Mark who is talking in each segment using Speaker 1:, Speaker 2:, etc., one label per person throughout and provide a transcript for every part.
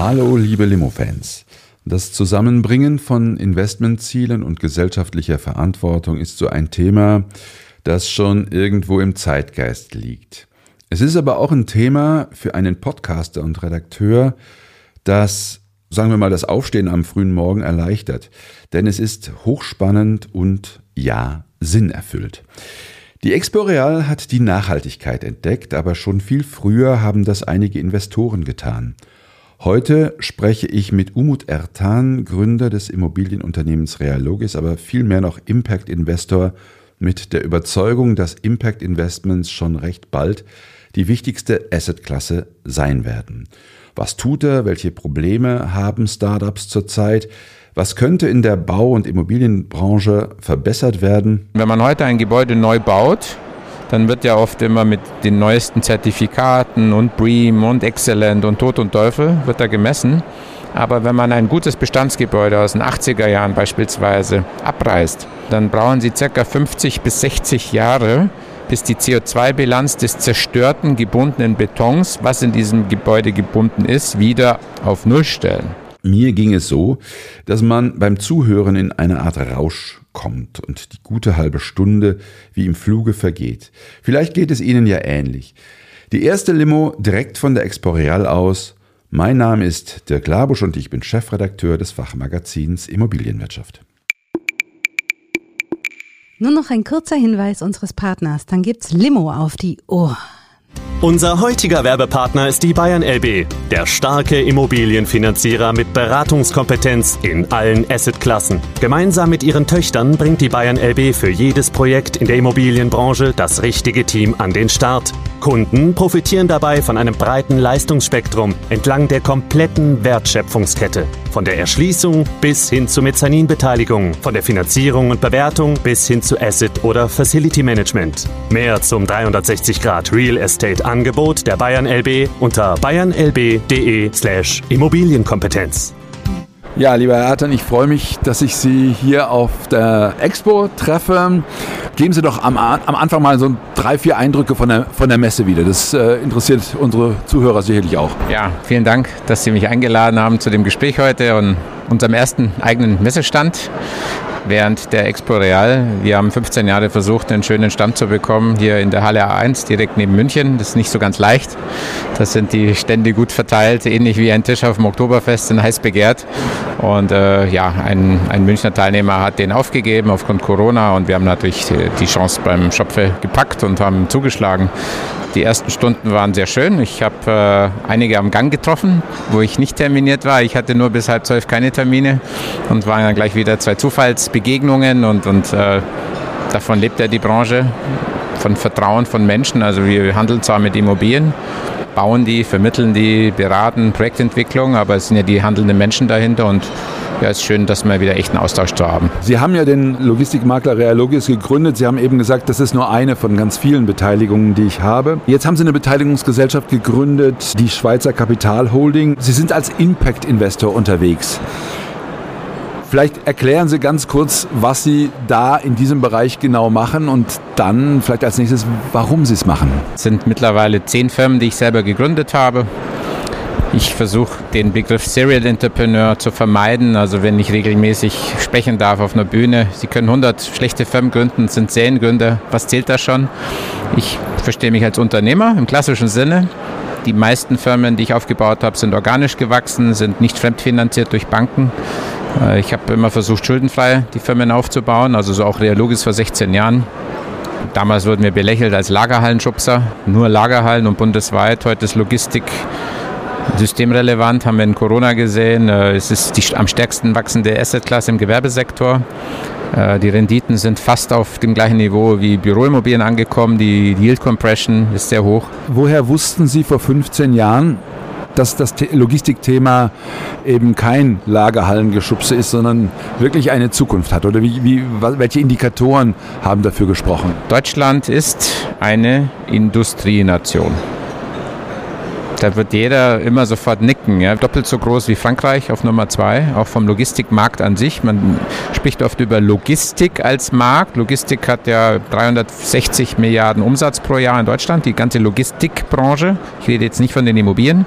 Speaker 1: Hallo, liebe Limo-Fans. Das Zusammenbringen von Investmentzielen und gesellschaftlicher Verantwortung ist so ein Thema, das schon irgendwo im Zeitgeist liegt. Es ist aber auch ein Thema für einen Podcaster und Redakteur, das, sagen wir mal, das Aufstehen am frühen Morgen erleichtert. Denn es ist hochspannend und ja, sinnerfüllt. Die Exporeal hat die Nachhaltigkeit entdeckt, aber schon viel früher haben das einige Investoren getan. Heute spreche ich mit Umut Ertan, Gründer des Immobilienunternehmens Realogis, aber vielmehr noch Impact Investor mit der Überzeugung, dass Impact Investments schon recht bald die wichtigste Assetklasse sein werden. Was tut er? Welche Probleme haben Startups zurzeit? Was könnte in der Bau- und Immobilienbranche verbessert werden?
Speaker 2: Wenn man heute ein Gebäude neu baut, dann wird ja oft immer mit den neuesten Zertifikaten und BREEAM und Excellent und Tod und Teufel wird da gemessen. Aber wenn man ein gutes Bestandsgebäude aus den 80er Jahren beispielsweise abreißt, dann brauchen sie ca. 50 bis 60 Jahre, bis die CO2-Bilanz des zerstörten, gebundenen Betons, was in diesem Gebäude gebunden ist, wieder auf Null stellen.
Speaker 1: Mir ging es so, dass man beim Zuhören in eine Art Rausch kommt und die gute halbe Stunde wie im Fluge vergeht. Vielleicht geht es Ihnen ja ähnlich. Die erste Limo direkt von der Exporeal aus. Mein Name ist Dirk Labusch und ich bin Chefredakteur des Fachmagazins Immobilienwirtschaft.
Speaker 3: Nur noch ein kurzer Hinweis unseres Partners, dann gibt's Limo auf die Ohr.
Speaker 4: Unser heutiger Werbepartner ist die Bayern LB, der starke Immobilienfinanzierer mit Beratungskompetenz in allen Assetklassen. Gemeinsam mit ihren Töchtern bringt die Bayern LB für jedes Projekt in der Immobilienbranche das richtige Team an den Start. Kunden profitieren dabei von einem breiten Leistungsspektrum entlang der kompletten Wertschöpfungskette. Von der Erschließung bis hin zur Mezzaninbeteiligung, von der Finanzierung und Bewertung bis hin zu Asset- oder Facility Management. Mehr zum 360 Grad Real Estate Angebot der Bayern LB unter bayernlb.de slash Immobilienkompetenz.
Speaker 1: Ja, lieber Herr Ertan, ich freue mich, dass ich Sie hier auf der Expo treffe. Geben Sie doch am, am Anfang mal so drei, vier Eindrücke von der, von der Messe wieder. Das äh, interessiert unsere Zuhörer sicherlich auch.
Speaker 2: Ja, vielen Dank, dass Sie mich eingeladen haben zu dem Gespräch heute und unserem ersten eigenen Messestand während der Expo Real. Wir haben 15 Jahre versucht, einen schönen Stand zu bekommen, hier in der Halle A1, direkt neben München. Das ist nicht so ganz leicht. Das sind die Stände gut verteilt, ähnlich wie ein Tisch auf dem Oktoberfest, sind heiß begehrt. Und äh, ja, ein, ein Münchner Teilnehmer hat den aufgegeben aufgrund Corona und wir haben natürlich die Chance beim Schopfe gepackt und haben zugeschlagen. Die ersten Stunden waren sehr schön. Ich habe äh, einige am Gang getroffen, wo ich nicht terminiert war. Ich hatte nur bis halb zwölf keine Termine und waren dann gleich wieder zwei Zufallsbegegnungen und, und äh, davon lebt ja die Branche, von Vertrauen von Menschen. Also wir handeln zwar mit Immobilien, bauen die, vermitteln die, beraten Projektentwicklung, aber es sind ja die handelnden Menschen dahinter und ja, es ist schön, dass wir wieder echten Austausch zu haben.
Speaker 1: Sie haben ja den Logistikmakler Realogis gegründet. Sie haben eben gesagt, das ist nur eine von ganz vielen Beteiligungen, die ich habe. Jetzt haben Sie eine Beteiligungsgesellschaft gegründet, die Schweizer Kapital Holding. Sie sind als Impact-Investor unterwegs. Vielleicht erklären Sie ganz kurz, was Sie da in diesem Bereich genau machen und dann vielleicht als nächstes, warum Sie es machen.
Speaker 2: Es sind mittlerweile zehn Firmen, die ich selber gegründet habe. Ich versuche den Begriff Serial Entrepreneur zu vermeiden. Also wenn ich regelmäßig sprechen darf auf einer Bühne, Sie können 100 schlechte Firmen gründen, sind Seriengründer. Was zählt da schon? Ich verstehe mich als Unternehmer im klassischen Sinne. Die meisten Firmen, die ich aufgebaut habe, sind organisch gewachsen, sind nicht fremdfinanziert durch Banken. Ich habe immer versucht, schuldenfrei die Firmen aufzubauen, also so auch Realogis vor 16 Jahren. Damals wurden wir belächelt als Lagerhallenschubser, nur Lagerhallen und bundesweit. Heute ist Logistik systemrelevant, haben wir in Corona gesehen. Es ist die am stärksten wachsende Assetklasse im Gewerbesektor. Die Renditen sind fast auf dem gleichen Niveau wie Büroimmobilien angekommen. Die Yield Compression ist sehr hoch.
Speaker 1: Woher wussten Sie vor 15 Jahren, dass das Logistikthema eben kein Lagerhallengeschubse ist, sondern wirklich eine Zukunft hat? Oder wie, wie, welche Indikatoren haben dafür gesprochen?
Speaker 2: Deutschland ist eine Industrienation. Da wird jeder immer sofort nicken. Ja. Doppelt so groß wie Frankreich auf Nummer zwei, auch vom Logistikmarkt an sich. Man spricht oft über Logistik als Markt. Logistik hat ja 360 Milliarden Umsatz pro Jahr in Deutschland. Die ganze Logistikbranche, ich rede jetzt nicht von den Immobilien,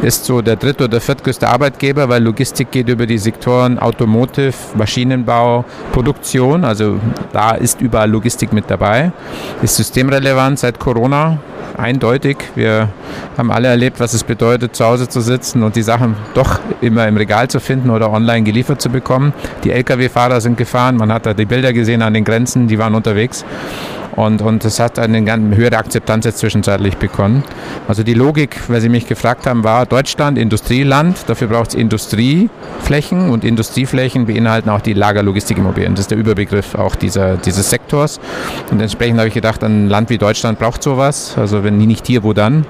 Speaker 2: ist so der dritte oder viertgrößte Arbeitgeber, weil Logistik geht über die Sektoren Automotive, Maschinenbau, Produktion. Also da ist überall Logistik mit dabei. Ist systemrelevant seit Corona eindeutig. Wir haben alle erlebt, was es bedeutet, zu Hause zu sitzen und die Sachen doch immer im Regal zu finden oder online geliefert zu bekommen. Die Lkw-Fahrer sind gefahren, man hat da die Bilder gesehen an den Grenzen, die waren unterwegs. Und, und das hat eine höhere Akzeptanz jetzt zwischenzeitlich bekommen. Also die Logik, weil Sie mich gefragt haben, war Deutschland Industrieland, dafür braucht es Industrieflächen und Industrieflächen beinhalten auch die Lagerlogistikimmobilien. Das ist der Überbegriff auch dieser, dieses Sektors. Und entsprechend habe ich gedacht, ein Land wie Deutschland braucht sowas. Also wenn nicht hier, wo dann?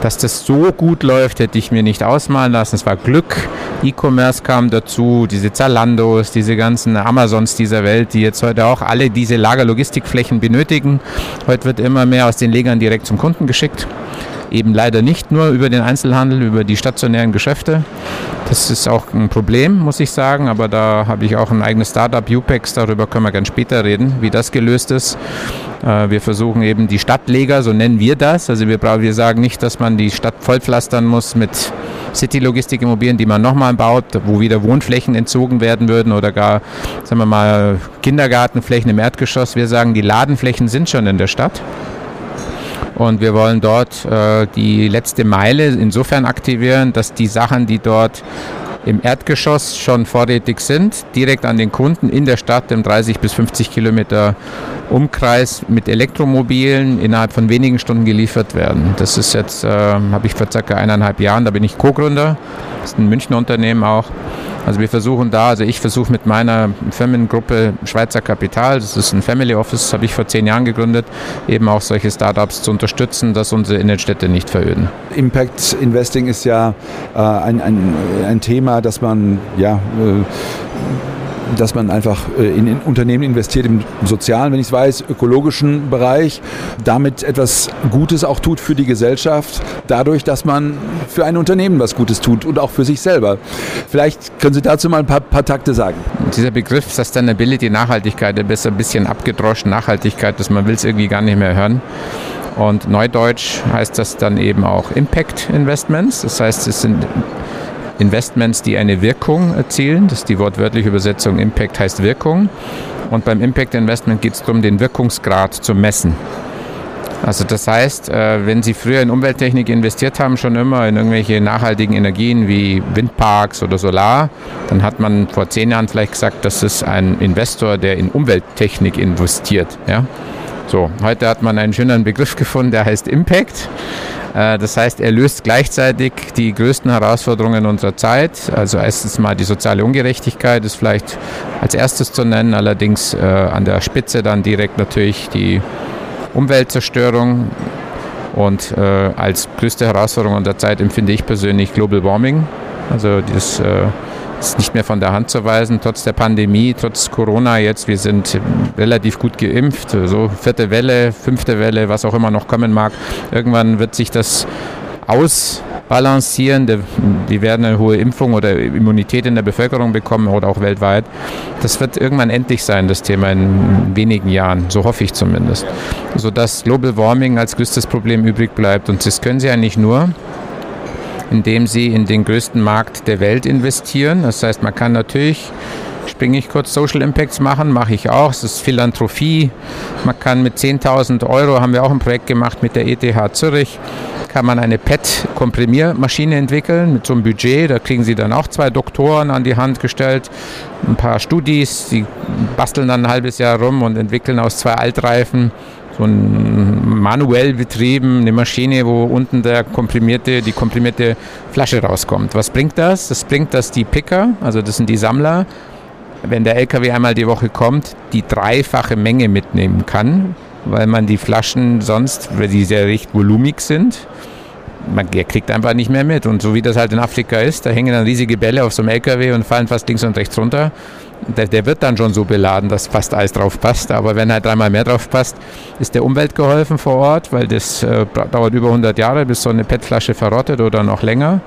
Speaker 2: Dass das so gut läuft, hätte ich mir nicht ausmalen lassen. Es war Glück. E-Commerce kam dazu, diese Zalandos, diese ganzen Amazons dieser Welt, die jetzt heute auch alle diese Lagerlogistikflächen benötigen. Heute wird immer mehr aus den Legern direkt zum Kunden geschickt eben leider nicht nur über den Einzelhandel, über die stationären Geschäfte. Das ist auch ein Problem, muss ich sagen, aber da habe ich auch ein eigenes Startup, UPEX, darüber können wir ganz später reden, wie das gelöst ist. Äh, wir versuchen eben die Stadtleger, so nennen wir das. Also wir, wir sagen nicht, dass man die Stadt vollpflastern muss mit City-Logistik-Immobilien, die man nochmal baut, wo wieder Wohnflächen entzogen werden würden oder gar, sagen wir mal, Kindergartenflächen im Erdgeschoss. Wir sagen, die Ladenflächen sind schon in der Stadt. Und wir wollen dort äh, die letzte Meile insofern aktivieren, dass die Sachen, die dort im Erdgeschoss schon vorrätig sind, direkt an den Kunden in der Stadt im 30 bis 50 Kilometer Umkreis mit Elektromobilen innerhalb von wenigen Stunden geliefert werden. Das ist jetzt, äh, habe ich vor circa eineinhalb Jahren, da bin ich Co-Gründer, ist ein Münchner Unternehmen auch. Also wir versuchen da, also ich versuche mit meiner Firmengruppe Schweizer Kapital, das ist ein Family Office, habe ich vor zehn Jahren gegründet, eben auch solche Startups zu unterstützen, dass unsere Innenstädte nicht veröden.
Speaker 1: Impact Investing ist ja äh, ein, ein, ein Thema, das man ja äh, dass man einfach äh, in, Unternehmen investiert im sozialen, wenn ich es weiß, ökologischen Bereich, damit etwas Gutes auch tut für die Gesellschaft, dadurch, dass man für ein Unternehmen was Gutes tut und auch für sich selber. Vielleicht können Sie dazu mal ein paar, paar Takte sagen.
Speaker 2: Dieser Begriff Sustainability, Nachhaltigkeit, der ist ein bisschen abgedroschen, Nachhaltigkeit, dass man will es irgendwie gar nicht mehr hören. Und neudeutsch heißt das dann eben auch Impact Investments. Das heißt, es sind Investments, die eine Wirkung erzielen. Das ist die wortwörtliche Übersetzung. Impact heißt Wirkung. Und beim Impact Investment geht es darum, den Wirkungsgrad zu messen. Also das heißt, äh, wenn Sie früher in Umwelttechnik investiert haben, schon immer in irgendwelche nachhaltigen Energien wie Windparks oder Solar, dann hat man vor zehn Jahren vielleicht gesagt, das ist ein Investor, der in Umwelttechnik investiert. Ja? So, heute hat man einen schönen Begriff gefunden, der heißt Impact. Äh, das heißt, er löst gleichzeitig die größten Herausforderungen unserer Zeit. Also erstens mal die soziale Ungerechtigkeit ist vielleicht als erstes zu nennen, allerdings äh, an der Spitze dann direkt natürlich die Umweltzerstörung. Und äh, als größte Herausforderung unserer Zeit empfinde ich persönlich Global Warming. Also das ist nicht mehr von der Hand zu weisen, trotz der Pandemie, trotz Corona jetzt. Wir sind relativ gut geimpft, so vierte Welle, fünfte Welle, was auch immer noch kommen mag. Irgendwann wird sich das ausbalancieren. Wir werden eine hohe Impfung oder Immunität in der Bevölkerung bekommen oder auch weltweit. Das wird irgendwann endlich sein, das Thema in wenigen Jahren, so hoffe ich zumindest. Sodass Global Warming als größtes Problem übrig bleibt. Und das können Sie eigentlich nur, indem sie in den größten Markt der Welt investieren. Das heißt, man kann natürlich springe ich kurz Social Impacts machen, mache ich auch. Es ist Philanthropie. Man kann mit 10.000 Euro, haben wir auch ein Projekt gemacht mit der ETH Zürich, kann man eine PET-Komprimiermaschine entwickeln mit so einem Budget. Da kriegen Sie dann auch zwei Doktoren an die Hand gestellt, ein paar Studis, die basteln dann ein halbes Jahr rum und entwickeln aus zwei Altreifen so ein manuell betrieben, eine Maschine, wo unten der komprimierte, die komprimierte Flasche rauskommt. Was bringt das? Das bringt, dass die Picker, also das sind die Sammler, wenn der LKW einmal die Woche kommt, die dreifache Menge mitnehmen kann, weil man die Flaschen sonst, weil die sehr recht volumig sind, man, kriegt einfach nicht mehr mit. Und so wie das halt in Afrika ist, da hängen dann riesige Bälle auf so einem LKW und fallen fast links und rechts runter. Der, der, wird dann schon so beladen, dass fast alles drauf passt. Aber wenn halt dreimal mehr drauf passt, ist der Umwelt geholfen vor Ort, weil das äh, dauert über 100 Jahre, bis so eine PET-Flasche verrottet oder noch länger.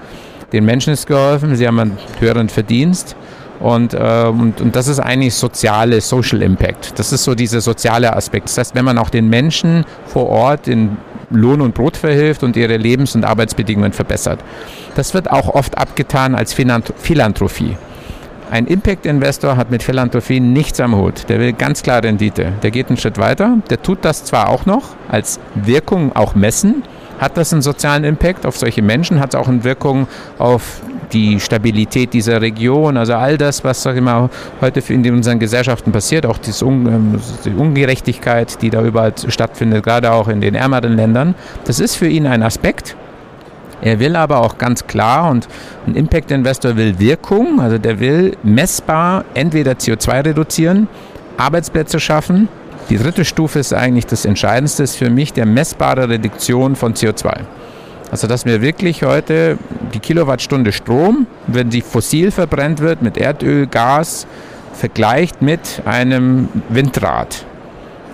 Speaker 2: Den Menschen ist geholfen, sie haben einen höheren Verdienst. Und, äh, und, und das ist eigentlich soziale, Social Impact. Das ist so dieser soziale Aspekt. Das heißt, wenn man auch den Menschen vor Ort in Lohn und Brot verhilft und ihre Lebens- und Arbeitsbedingungen verbessert. Das wird auch oft abgetan als Philanthropie. Ein Impact-Investor hat mit Philanthropie nichts am Hut. Der will ganz klar Rendite. Der geht einen Schritt weiter. Der tut das zwar auch noch als Wirkung auch messen, hat das einen sozialen Impact auf solche Menschen? Hat es auch eine Wirkung auf die Stabilität dieser Region? Also all das, was sag ich mal, heute in unseren Gesellschaften passiert, auch ähm, die Ungerechtigkeit, die da überall stattfindet, gerade auch in den ärmeren Ländern, das ist für ihn ein Aspekt. Er will aber auch ganz klar und ein Impact Investor will Wirkung, also der will messbar entweder CO2 reduzieren, Arbeitsplätze schaffen die dritte Stufe ist eigentlich das Entscheidendste für mich der messbare Reduktion von CO2. Also dass wir wirklich heute die Kilowattstunde Strom, wenn sie fossil verbrennt wird mit Erdöl, Gas, vergleicht mit einem Windrad.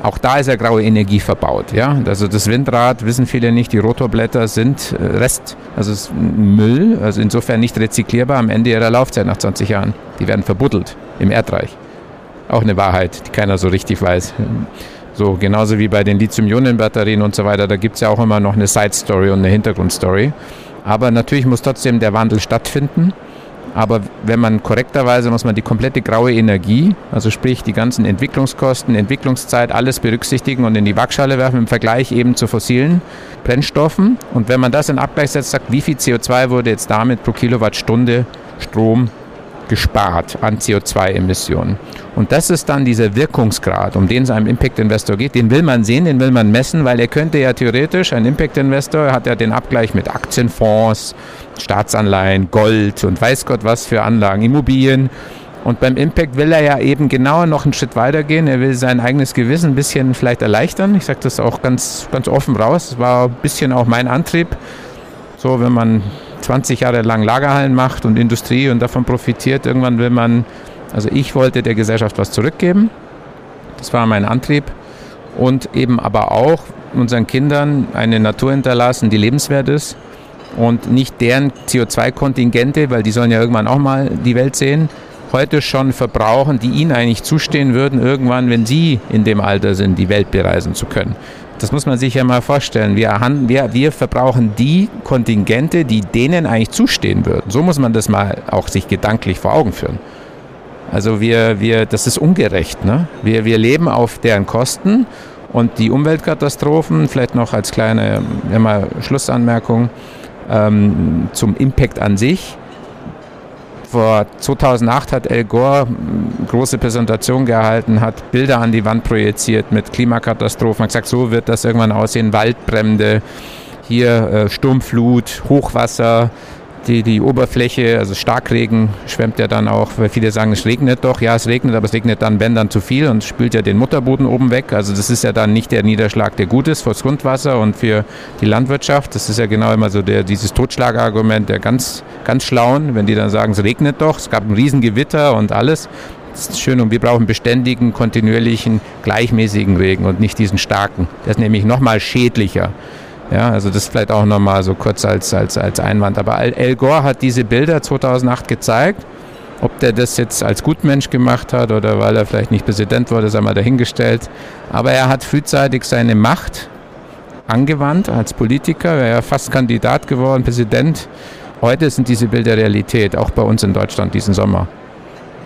Speaker 2: Auch da ist ja graue Energie verbaut. Ja? Also das Windrad, wissen viele nicht, die Rotorblätter sind äh, Rest, also Müll, also insofern nicht rezyklierbar am Ende ihrer Laufzeit nach 20 Jahren. Die werden verbuddelt im Erdreich. Auch eine Wahrheit, die keiner so richtig weiß. So, genauso wie bei den Lithium-Ionen-Batterien und so weiter, da gibt es ja auch immer noch eine Side-Story und eine Hintergrundstory. Aber natürlich muss trotzdem der Wandel stattfinden. Aber wenn man korrekterweise, muss man die komplette graue Energie, also sprich die ganzen Entwicklungskosten, Entwicklungszeit, alles berücksichtigen und in die Waagschale werfen im Vergleich eben zu fossilen Brennstoffen. Und wenn man das in Abgleich setzt, sagt, wie viel CO2 wurde jetzt damit pro Kilowattstunde Strom gespart an CO2-Emissionen. Und das ist dann dieser Wirkungsgrad, um den es einem Impact-Investor geht. Den will man sehen, den will man messen, weil er könnte ja theoretisch, ein Impact-Investor hat ja den Abgleich mit Aktienfonds, Staatsanleihen, Gold und weiß Gott was für Anlagen, Immobilien. Und beim Impact will er ja eben genauer noch einen Schritt weiter gehen. Er will sein eigenes Gewissen ein bisschen vielleicht erleichtern. Ich sage das auch ganz, ganz offen raus. Das war ein bisschen auch mein Antrieb. So, wenn man 20 Jahre lang Lagerhallen macht und Industrie und davon profitiert. Irgendwann will man, also ich wollte der Gesellschaft was zurückgeben. Das war mein Antrieb. Und eben aber auch unseren Kindern eine Natur hinterlassen, die lebenswert ist und nicht deren CO2-Kontingente, weil die sollen ja irgendwann auch mal die Welt sehen, heute schon verbrauchen, die ihnen eigentlich zustehen würden, irgendwann, wenn sie in dem Alter sind, die Welt bereisen zu können. Das muss man sich ja mal vorstellen. Wir, wir, wir verbrauchen die Kontingente, die denen eigentlich zustehen würden. So muss man das mal auch sich gedanklich vor Augen führen. Also wir, wir, das ist ungerecht. Ne? Wir, wir leben auf deren Kosten und die Umweltkatastrophen, vielleicht noch als kleine mal Schlussanmerkung ähm, zum Impact an sich vor 2008 hat El Gore große Präsentation gehalten, hat Bilder an die Wand projiziert mit Klimakatastrophen, hat gesagt, so wird das irgendwann aussehen, Waldbrände, hier äh, Sturmflut, Hochwasser, die, die Oberfläche, also Starkregen schwemmt ja dann auch, weil viele sagen, es regnet doch. Ja, es regnet, aber es regnet dann, wenn dann zu viel und spült ja den Mutterboden oben weg. Also das ist ja dann nicht der Niederschlag, der gut ist fürs Grundwasser und für die Landwirtschaft. Das ist ja genau immer so der, dieses Totschlagargument der ganz, ganz Schlauen, wenn die dann sagen, es regnet doch, es gab ein Riesengewitter und alles. Das ist schön und wir brauchen beständigen, kontinuierlichen, gleichmäßigen Regen und nicht diesen starken. Der ist nämlich nochmal schädlicher. Ja, also das vielleicht auch nochmal so kurz als, als, als Einwand. Aber Al Gore hat diese Bilder 2008 gezeigt. Ob der das jetzt als Gutmensch gemacht hat oder weil er vielleicht nicht Präsident wurde, sei mal dahingestellt. Aber er hat frühzeitig seine Macht angewandt als Politiker. Er ja fast Kandidat geworden, Präsident. Heute sind diese Bilder Realität, auch bei uns in Deutschland diesen Sommer.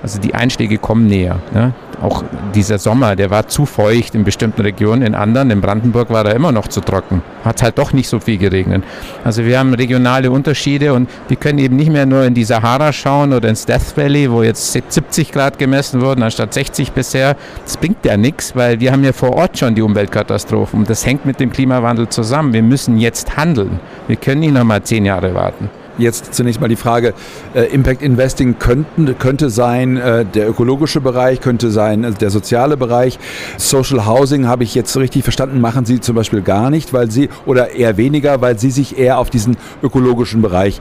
Speaker 2: Also die Einschläge kommen näher. Ne? Auch dieser Sommer, der war zu feucht in bestimmten Regionen, in anderen, in Brandenburg war er immer noch zu trocken. Hat halt doch nicht so viel geregnet. Also wir haben regionale Unterschiede und wir können eben nicht mehr nur in die Sahara schauen oder ins Death Valley, wo jetzt 70 Grad gemessen wurden, anstatt 60 bisher. Das bringt ja nichts, weil wir haben ja vor Ort schon die Umweltkatastrophen und das hängt mit dem Klimawandel zusammen. Wir müssen jetzt handeln. Wir können nicht nochmal zehn Jahre warten.
Speaker 1: Jetzt zunächst mal die Frage, äh, Impact Investing könnten, könnte sein äh, der ökologische Bereich, könnte sein äh, der soziale Bereich. Social Housing habe ich jetzt richtig verstanden, machen Sie zum Beispiel gar nicht, weil Sie, oder eher weniger, weil Sie sich eher auf diesen ökologischen Bereich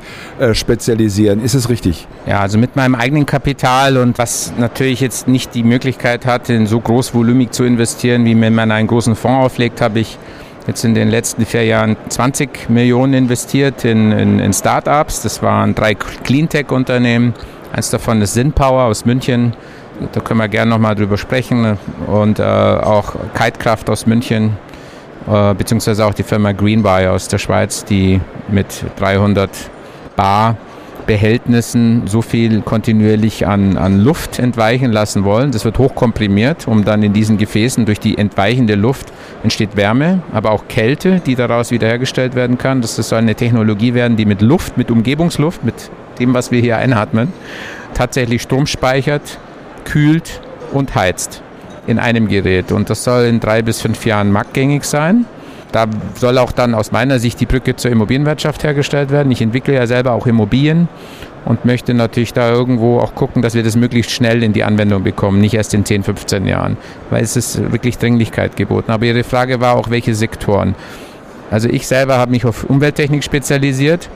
Speaker 1: spezialisieren. Ist es richtig?
Speaker 2: Ja, also mit meinem eigenen Kapital und was natürlich jetzt nicht die Möglichkeit hat, in so großvolumig zu investieren, wie wenn man einen großen Fonds auflegt, habe ich jetzt in den letzten vier Jahren 20 Millionen investiert in, in, in Startups. Das waren drei Cleantech-Unternehmen. Eins davon ist Sinpower aus München. Da können wir gerne nochmal drüber sprechen. Und äh, auch Kitekraft aus München, äh, beziehungsweise auch die Firma Greenbuy aus der Schweiz, die mit 300 Bar Behältnissen so viel kontinuierlich an, an Luft entweichen lassen wollen. Das wird hochkomprimiert, um dann in diesen Gefäßen durch die entweichende Luft entsteht Wärme, aber auch Kälte, die daraus wiederhergestellt werden kann. Das soll eine Technologie werden, die mit Luft, mit Umgebungsluft, mit dem, was wir hier einatmen, tatsächlich Strom speichert, kühlt und heizt in einem Gerät. Und das soll in drei bis fünf Jahren marktgängig sein. Da soll auch dann aus meiner Sicht die Brücke zur Immobilienwirtschaft hergestellt werden. Ich entwickle ja selber auch Immobilien und möchte natürlich da irgendwo auch gucken, dass wir das möglichst schnell in die Anwendung bekommen, nicht erst in 10, 15 Jahren, weil es ist wirklich Dringlichkeit geboten. Aber Ihre Frage war auch, welche Sektoren. Also ich selber habe mich auf Umwelttechnik spezialisiert,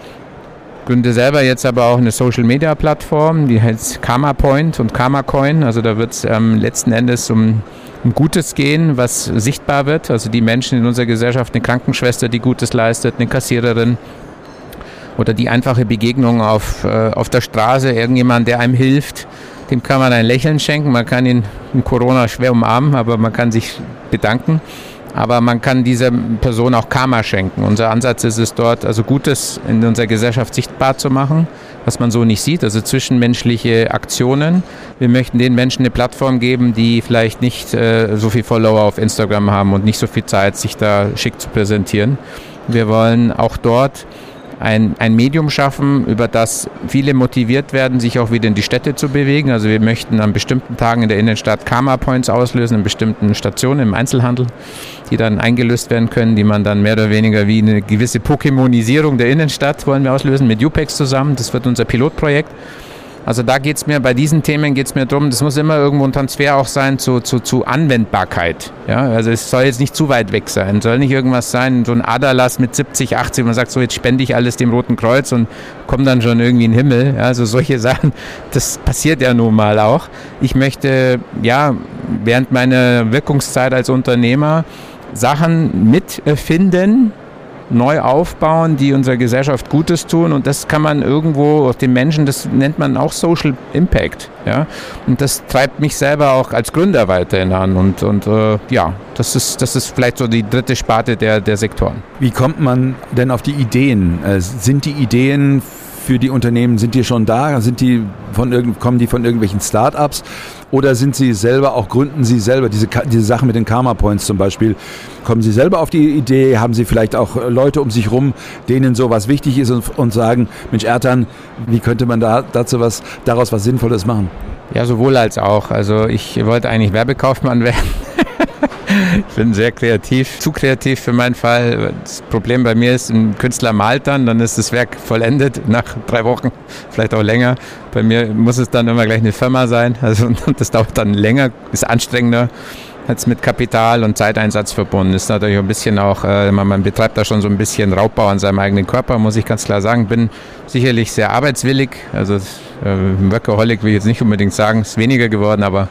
Speaker 2: gründe selber jetzt aber auch eine Social-Media-Plattform, die heißt Karma Point und Karma Coin. Also da wird es ähm, letzten Endes um um Gutes gehen, was sichtbar wird. Also die Menschen in unserer Gesellschaft, eine Krankenschwester, die Gutes leistet, eine Kassiererin oder die einfache Begegnung auf, äh, auf der Straße, irgendjemand, der einem hilft, dem kann man ein Lächeln schenken. Man kann ihn in Corona schwer umarmen, aber man kann sich bedanken. Aber man kann dieser Person auch Karma schenken. Unser Ansatz ist es dort, also Gutes in unserer Gesellschaft sichtbar zu machen was man so nicht sieht, also zwischenmenschliche Aktionen. Wir möchten den Menschen eine Plattform geben, die vielleicht nicht äh, so viel Follower auf Instagram haben und nicht so viel Zeit, sich da schick zu präsentieren. Wir wollen auch dort ein, ein Medium schaffen, über das viele motiviert werden, sich auch wieder in die Städte zu bewegen. Also wir möchten an bestimmten Tagen in der Innenstadt Karma Points auslösen, in bestimmten Stationen im Einzelhandel, die dann eingelöst werden können, die man dann mehr oder weniger wie eine gewisse Pokémonisierung der Innenstadt wollen wir auslösen mit UPEX zusammen. Das wird unser Pilotprojekt. Also da geht es mir, bei diesen Themen geht es mir darum, das muss immer irgendwo ein Transfer auch sein zu, zu, zu Anwendbarkeit. Ja? Also es soll jetzt nicht zu weit weg sein. soll nicht irgendwas sein, so ein Aderlass mit 70, 80, man sagt so, jetzt spende ich alles dem Roten Kreuz und komme dann schon irgendwie in den Himmel. Ja? Also solche Sachen, das passiert ja nun mal auch. Ich möchte, ja, während meiner Wirkungszeit als Unternehmer Sachen mitfinden, neu aufbauen, die unserer Gesellschaft Gutes tun. Und das kann man irgendwo auf den Menschen, das nennt man auch Social Impact. Ja? Und das treibt mich selber auch als Gründer weiterhin an. Und, und äh, ja, das ist, das ist vielleicht so die dritte Sparte der, der Sektoren.
Speaker 1: Wie kommt man denn auf die Ideen? Äh, sind die Ideen für die Unternehmen, sind die schon da? Sind die von kommen die von irgendwelchen Startups? Oder sind Sie selber, auch gründen Sie selber diese, diese Sache mit den Karma Points zum Beispiel? Kommen Sie selber auf die Idee? Haben Sie vielleicht auch Leute um sich rum, denen sowas wichtig ist und, und sagen, Mensch Ertan, wie könnte man da dazu was, daraus was Sinnvolles machen?
Speaker 2: Ja, sowohl als auch. Also ich wollte eigentlich Werbekaufmann werden. Ich bin sehr kreativ, zu kreativ für meinen Fall. Das Problem bei mir ist, ein Künstler malt dann, dann ist das Werk vollendet nach drei Wochen, vielleicht auch länger. Bei mir muss es dann immer gleich eine Firma sein. Also das dauert dann länger, ist anstrengender als mit Kapital und Zeiteinsatz verbunden. Ist natürlich ein bisschen auch, äh, man, betreibt da schon so ein bisschen Raubbau an seinem eigenen Körper, muss ich ganz klar sagen. Bin sicherlich sehr arbeitswillig, also äh, Workaholic will ich jetzt nicht unbedingt sagen, ist weniger geworden, aber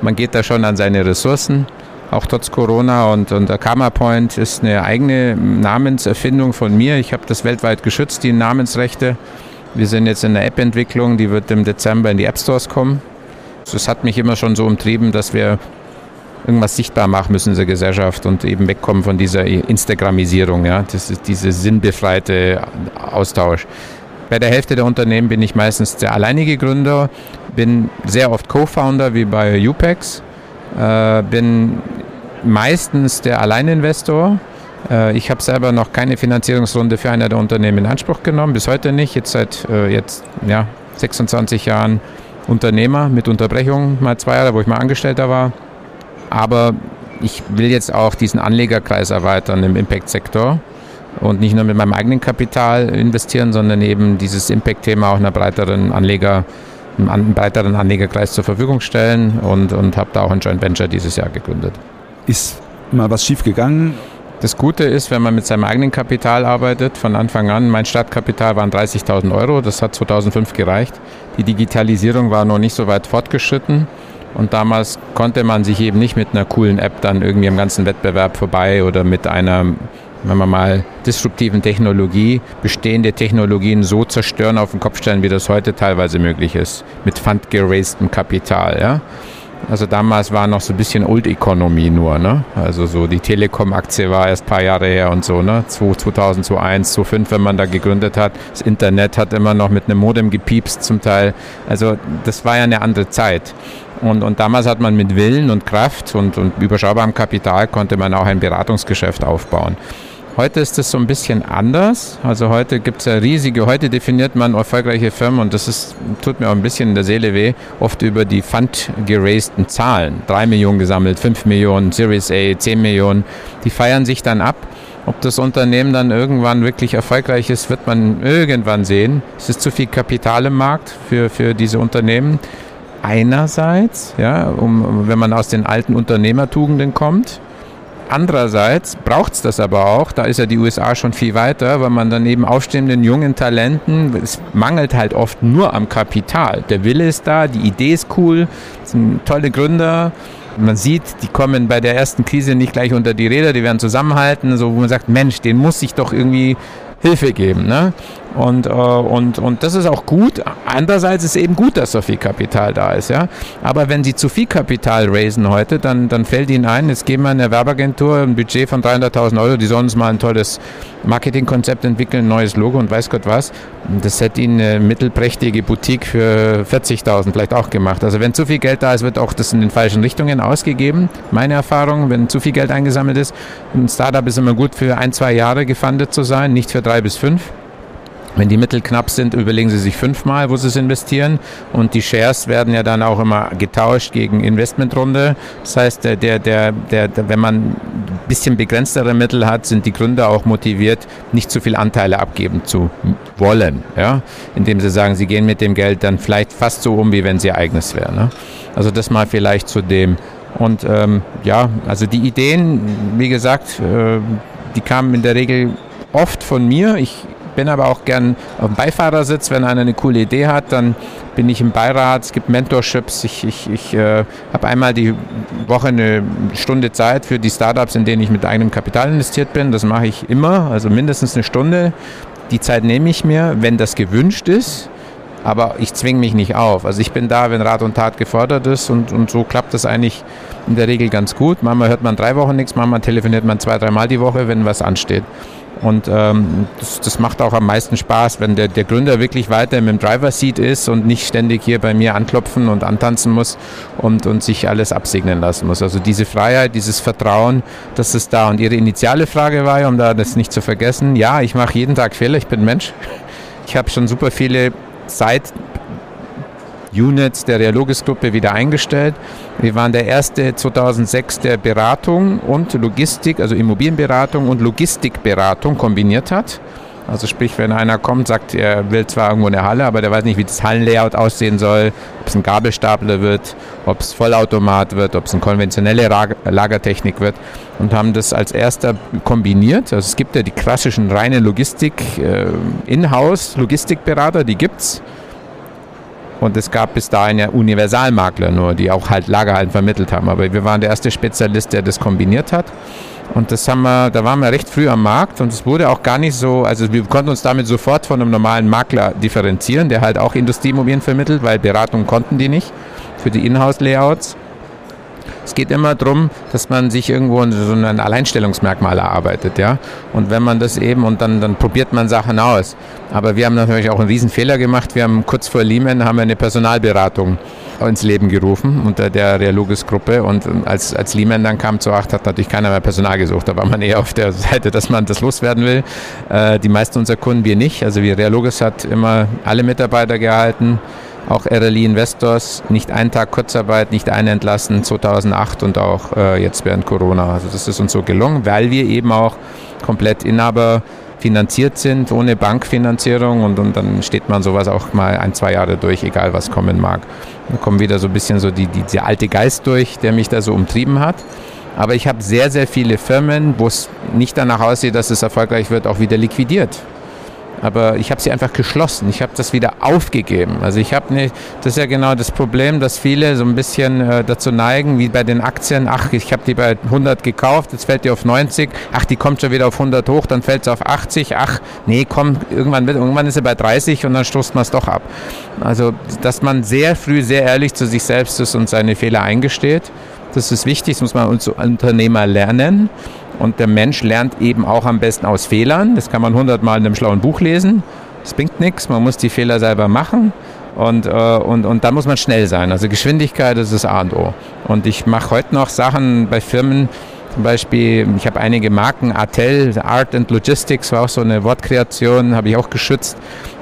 Speaker 2: man geht da schon an seine Ressourcen auch trotz Corona. Und, und der Karma Point ist eine eigene Namenserfindung von mir. Ich habe das weltweit geschützt, die Namensrechte. Wir sind jetzt in der App-Entwicklung, die wird im Dezember in die App Stores kommen. Das hat mich immer schon so umtrieben, dass wir irgendwas sichtbar machen müssen in der Gesellschaft und eben wegkommen von dieser Instagramisierung. Ja? Das ist dieser sinnbefreite Austausch. Bei der Hälfte der Unternehmen bin ich meistens der alleinige Gründer, bin sehr oft Co-Founder wie bei UPEX, äh, bin meistens der Alleininvestor. Äh, ich habe selber noch keine Finanzierungsrunde für einer der Unternehmen in Anspruch genommen, bis heute nicht. Jetzt seit äh, jetzt, ja, 26 Jahren Unternehmer mit Unterbrechung, mal zwei Jahre, wo ich mal Angestellter war. Aber ich will jetzt auch diesen Anlegerkreis erweitern im Impact-Sektor. und nicht nur mit meinem eigenen Kapital investieren, sondern eben dieses Impact-Thema auch einer breiteren Anleger, einem breiteren Anlegerkreis zur Verfügung stellen und, und habe da auch ein Joint Venture dieses Jahr gegründet.
Speaker 1: Ist mal was schief gegangen?
Speaker 2: Das Gute ist, wenn man mit seinem eigenen Kapital arbeitet, von Anfang an, mein Startkapital waren 30.000 Euro, das hat 2005 gereicht. Die Digitalisierung war noch nicht so weit fortgeschritten. Und damals konnte man sich eben nicht mit einer coolen App dann irgendwie am ganzen Wettbewerb vorbei oder mit einer, wenn man mal disruptiven Technologie, bestehende Technologien so zerstören, auf den Kopf stellen, wie das heute teilweise möglich ist, mit fundgerastem Kapital. Ja? Also damals war noch so ein bisschen Old Economy nur, ne? Also so die Telekom-Aktie war erst ein paar Jahre her und so, ne? 2000, 2001, 2005, wenn man da gegründet hat. Das Internet hat immer noch mit einem Modem gepiepst zum Teil. Also das war ja eine andere Zeit. Und, und damals hat man mit Willen und Kraft und, und überschaubarem Kapital konnte man auch ein Beratungsgeschäft aufbauen. Heute ist es so ein bisschen anders. Also heute gibt es ja riesige, heute definiert man erfolgreiche Firmen und das ist, tut mir auch ein bisschen in der Seele weh, oft über die Fund-gerasten Zahlen. Drei Millionen gesammelt, fünf Millionen, Series A, zehn Millionen. Die feiern sich dann ab. Ob das Unternehmen dann irgendwann wirklich erfolgreich ist, wird man irgendwann sehen. Es ist zu viel Kapital im Markt für, für diese Unternehmen. Einerseits, ja, um, wenn man aus den alten Unternehmertugenden kommt, Andererseits braucht es das aber auch, da ist ja die USA schon viel weiter, weil man dann eben aufstehenden jungen Talenten, es mangelt halt oft nur am Kapital. Der Wille ist da, die Idee ist cool, sind tolle Gründer, man sieht, die kommen bei der ersten Krise nicht gleich unter die Räder, die werden zusammenhalten, so wo man sagt, Mensch, den muss ich doch irgendwie Hilfe geben. Ne? Und, äh, und, und das ist auch gut. Andererseits ist eben gut, dass so viel Kapital da ist. Ja? Aber wenn Sie zu viel Kapital raisen heute, dann, dann fällt Ihnen ein, jetzt geben wir einer Werbeagentur ein Budget von 300.000 Euro, die sollen uns mal ein tolles Marketingkonzept entwickeln, ein neues Logo und weiß Gott was. Das hätte Ihnen eine mittelprächtige Boutique für 40.000 vielleicht auch gemacht. Also wenn zu viel Geld da ist, wird auch das in den falschen Richtungen ausgegeben. Meine Erfahrung, wenn zu viel Geld eingesammelt ist, ein Startup ist immer gut für ein, zwei Jahre gefundet zu sein, nicht für drei bis fünf. Wenn die Mittel knapp sind, überlegen Sie sich fünfmal, wo Sie es investieren. Und die Shares werden ja dann auch immer getauscht gegen Investmentrunde. Das heißt, der, der, der, der, wenn man ein bisschen begrenztere Mittel hat, sind die Gründer auch motiviert, nicht zu viel Anteile abgeben zu wollen. Ja? Indem sie sagen, sie gehen mit dem Geld dann vielleicht fast so um, wie wenn sie eigenes wäre. Ne? Also das mal vielleicht zu dem. Und ähm, ja, also die Ideen, wie gesagt, äh, die kamen in der Regel oft von mir. Ich bin aber auch gern auf dem Beifahrersitz. Wenn einer eine coole Idee hat, dann bin ich im Beirat. Es gibt Mentorships. Ich, ich, ich äh, habe einmal die Woche eine Stunde Zeit für die Startups, in denen ich mit eigenem Kapital investiert bin. Das mache ich immer, also mindestens eine Stunde. Die Zeit nehme ich mir, wenn das gewünscht ist. Aber ich zwinge mich nicht auf. Also ich bin da, wenn Rat und Tat gefordert ist und, und so klappt das eigentlich in der Regel ganz gut. Manchmal hört man drei Wochen nichts, manchmal telefoniert man zwei, dreimal die Woche, wenn was ansteht. Und ähm, das, das, macht auch am meisten Spaß, wenn der, der Gründer wirklich weiter dem Driver-Seat ist und nicht ständig hier bei mir anklopfen und antanzen muss und, und sich alles absegnen lassen muss. Also diese Freiheit, dieses Vertrauen, das ist da. Und Ihre initiale Frage war um da das nicht zu vergessen, ja, ich mache jeden Tag Fehler, ich bin Mensch. Ich habe schon super viele Zeit Units der Realogis-Gruppe wieder eingestellt. Wir waren der erste 2006, der Beratung und Logistik, also Immobilienberatung und Logistikberatung kombiniert hat. Also sprich, wenn einer kommt, sagt, er will zwar irgendwo eine Halle, aber der weiß nicht, wie das Hallenlayout aussehen soll, ob es ein Gabelstapler wird, ob es Vollautomat wird, ob es eine konventionelle Lagertechnik wird und haben das als erster kombiniert. Also es gibt ja die klassischen reine Logistik, äh, Inhouse-Logistikberater, die gibt es. Und es gab bis dahin ja Universalmakler nur, die auch halt Lagerhallen vermittelt haben. Aber wir waren der erste Spezialist, der das kombiniert hat. Und das haben wir, da waren wir recht früh am Markt und es wurde auch gar nicht so, also wir konnten uns damit sofort von einem normalen Makler differenzieren, der halt auch Industrieimmobilien vermittelt, weil Beratung konnten die nicht für die Inhouse-Layouts. Es geht immer darum, dass man sich irgendwo so ein Alleinstellungsmerkmal erarbeitet, ja. Und wenn man das eben und dann, dann probiert man Sachen aus. Aber wir haben natürlich auch einen riesen Fehler gemacht. Wir haben kurz vor Lehman haben wir eine Personalberatung ins Leben gerufen unter der Realogis-Gruppe und als, als Lehman dann kam zu acht, hat natürlich keiner mehr Personal gesucht. Da war man eher auf der Seite, dass man das loswerden will. Äh, die meisten unserer Kunden, wir nicht. Also wir Realogis hat immer alle Mitarbeiter gehalten auch RLI Investors, nicht einen Tag Kurzarbeit, nicht einen entlassen, 2008 und auch äh, jetzt während Corona. Also das ist uns so gelungen, weil wir eben auch komplett Inhaber finanziert sind, ohne Bankfinanzierung und, und dann steht man sowas auch mal ein, zwei Jahre durch, egal was kommen mag. Da kommt wieder so ein bisschen so die, die, der alte Geist durch, der mich da so umtrieben hat. Aber ich habe sehr, sehr viele Firmen, wo es nicht danach aussieht, dass es erfolgreich wird, auch wieder liquidiert aber ich habe sie einfach geschlossen. Ich habe das wieder aufgegeben. Also ich habe nicht, das ist ja genau das Problem, dass viele so ein bisschen äh, dazu neigen, wie bei den Aktien, ach, ich habe die bei 100 gekauft, jetzt fällt die auf 90, ach, die kommt schon wieder auf 100 hoch, dann fällt sie auf 80, ach, nee, komm, irgendwann, irgendwann ist sie bei 30 und dann stoßt man es doch ab. Also, dass man sehr früh sehr ehrlich zu sich selbst ist und seine Fehler eingesteht, das ist wichtig, das muss man als Unternehmer lernen. Und der Mensch lernt eben auch am besten aus Fehlern. Das kann man hundertmal in einem schlauen Buch lesen. Das bringt nichts, man muss die Fehler selber machen. Und, äh, und, und da muss man schnell sein. Also Geschwindigkeit ist das A und O. Und ich mache heute noch Sachen bei Firmen, zum Beispiel, ich habe einige Marken, Artel, Art and Logistics war auch so eine Wortkreation, habe ich auch geschützt.